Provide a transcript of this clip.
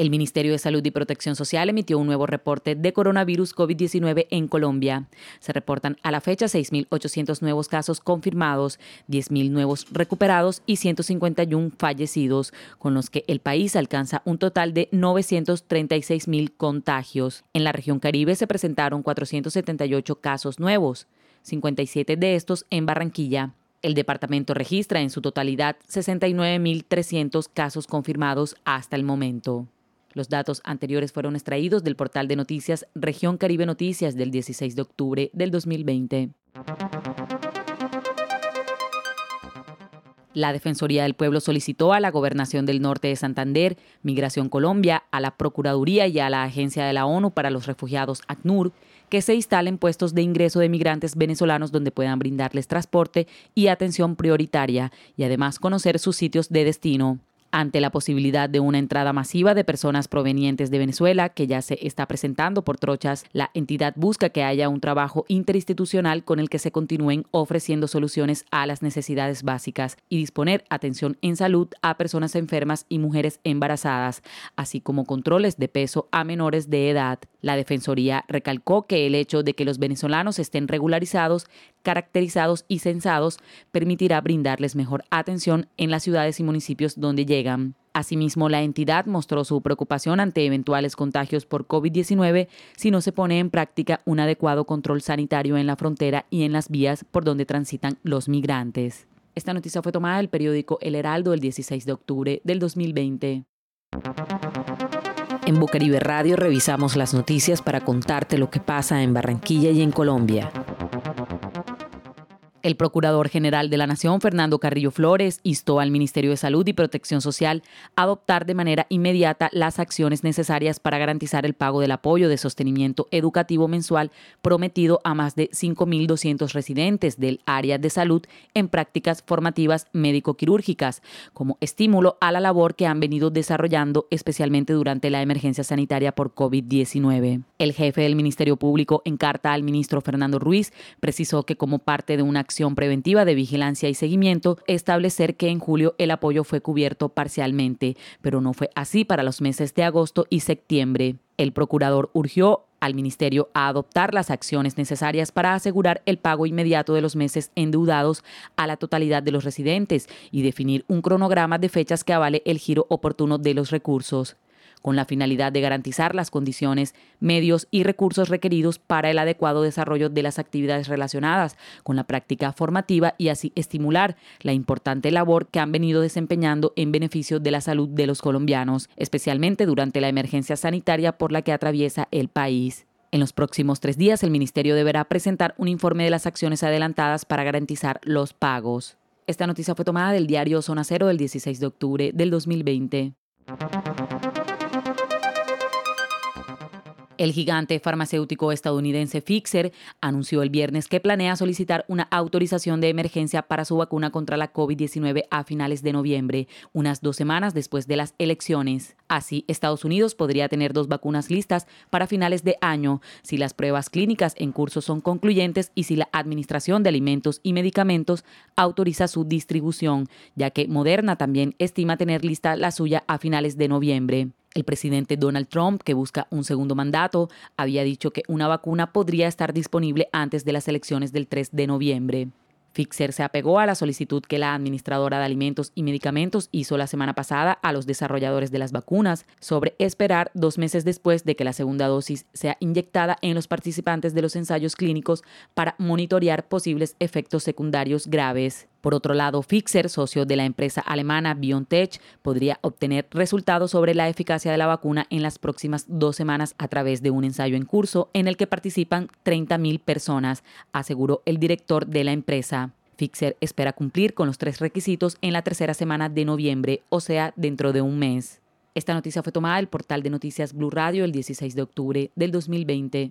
El Ministerio de Salud y Protección Social emitió un nuevo reporte de coronavirus COVID-19 en Colombia. Se reportan a la fecha 6.800 nuevos casos confirmados, 10.000 nuevos recuperados y 151 fallecidos, con los que el país alcanza un total de 936.000 contagios. En la región Caribe se presentaron 478 casos nuevos, 57 de estos en Barranquilla. El departamento registra en su totalidad 69.300 casos confirmados hasta el momento. Los datos anteriores fueron extraídos del portal de noticias Región Caribe Noticias del 16 de octubre del 2020. La Defensoría del Pueblo solicitó a la Gobernación del Norte de Santander, Migración Colombia, a la Procuraduría y a la Agencia de la ONU para los Refugiados, ACNUR, que se instalen puestos de ingreso de migrantes venezolanos donde puedan brindarles transporte y atención prioritaria y además conocer sus sitios de destino ante la posibilidad de una entrada masiva de personas provenientes de Venezuela que ya se está presentando por trochas, la entidad busca que haya un trabajo interinstitucional con el que se continúen ofreciendo soluciones a las necesidades básicas y disponer atención en salud a personas enfermas y mujeres embarazadas, así como controles de peso a menores de edad. La Defensoría recalcó que el hecho de que los venezolanos estén regularizados caracterizados y censados permitirá brindarles mejor atención en las ciudades y municipios donde llegan. Asimismo, la entidad mostró su preocupación ante eventuales contagios por COVID-19 si no se pone en práctica un adecuado control sanitario en la frontera y en las vías por donde transitan los migrantes. Esta noticia fue tomada del periódico El Heraldo el 16 de octubre del 2020. En Bucaribe Radio revisamos las noticias para contarte lo que pasa en Barranquilla y en Colombia. El Procurador General de la Nación, Fernando Carrillo Flores, instó al Ministerio de Salud y Protección Social a adoptar de manera inmediata las acciones necesarias para garantizar el pago del apoyo de sostenimiento educativo mensual prometido a más de 5.200 residentes del área de salud en prácticas formativas médico-quirúrgicas, como estímulo a la labor que han venido desarrollando especialmente durante la emergencia sanitaria por COVID-19. El jefe del Ministerio Público en carta al ministro Fernando Ruiz precisó que como parte de una acción preventiva de vigilancia y seguimiento, establecer que en julio el apoyo fue cubierto parcialmente, pero no fue así para los meses de agosto y septiembre. El procurador urgió al Ministerio a adoptar las acciones necesarias para asegurar el pago inmediato de los meses endeudados a la totalidad de los residentes y definir un cronograma de fechas que avale el giro oportuno de los recursos con la finalidad de garantizar las condiciones, medios y recursos requeridos para el adecuado desarrollo de las actividades relacionadas con la práctica formativa y así estimular la importante labor que han venido desempeñando en beneficio de la salud de los colombianos, especialmente durante la emergencia sanitaria por la que atraviesa el país. En los próximos tres días, el Ministerio deberá presentar un informe de las acciones adelantadas para garantizar los pagos. Esta noticia fue tomada del diario Zona Cero del 16 de octubre del 2020. El gigante farmacéutico estadounidense Pfizer anunció el viernes que planea solicitar una autorización de emergencia para su vacuna contra la COVID-19 a finales de noviembre, unas dos semanas después de las elecciones. Así, Estados Unidos podría tener dos vacunas listas para finales de año si las pruebas clínicas en curso son concluyentes y si la Administración de Alimentos y Medicamentos autoriza su distribución, ya que Moderna también estima tener lista la suya a finales de noviembre. El presidente Donald Trump, que busca un segundo mandato, había dicho que una vacuna podría estar disponible antes de las elecciones del 3 de noviembre. Fixer se apegó a la solicitud que la administradora de alimentos y medicamentos hizo la semana pasada a los desarrolladores de las vacunas sobre esperar dos meses después de que la segunda dosis sea inyectada en los participantes de los ensayos clínicos para monitorear posibles efectos secundarios graves. Por otro lado, Fixer, socio de la empresa alemana BioNTech, podría obtener resultados sobre la eficacia de la vacuna en las próximas dos semanas a través de un ensayo en curso en el que participan 30.000 personas, aseguró el director de la empresa. Fixer espera cumplir con los tres requisitos en la tercera semana de noviembre, o sea, dentro de un mes. Esta noticia fue tomada del portal de noticias Blue Radio el 16 de octubre del 2020.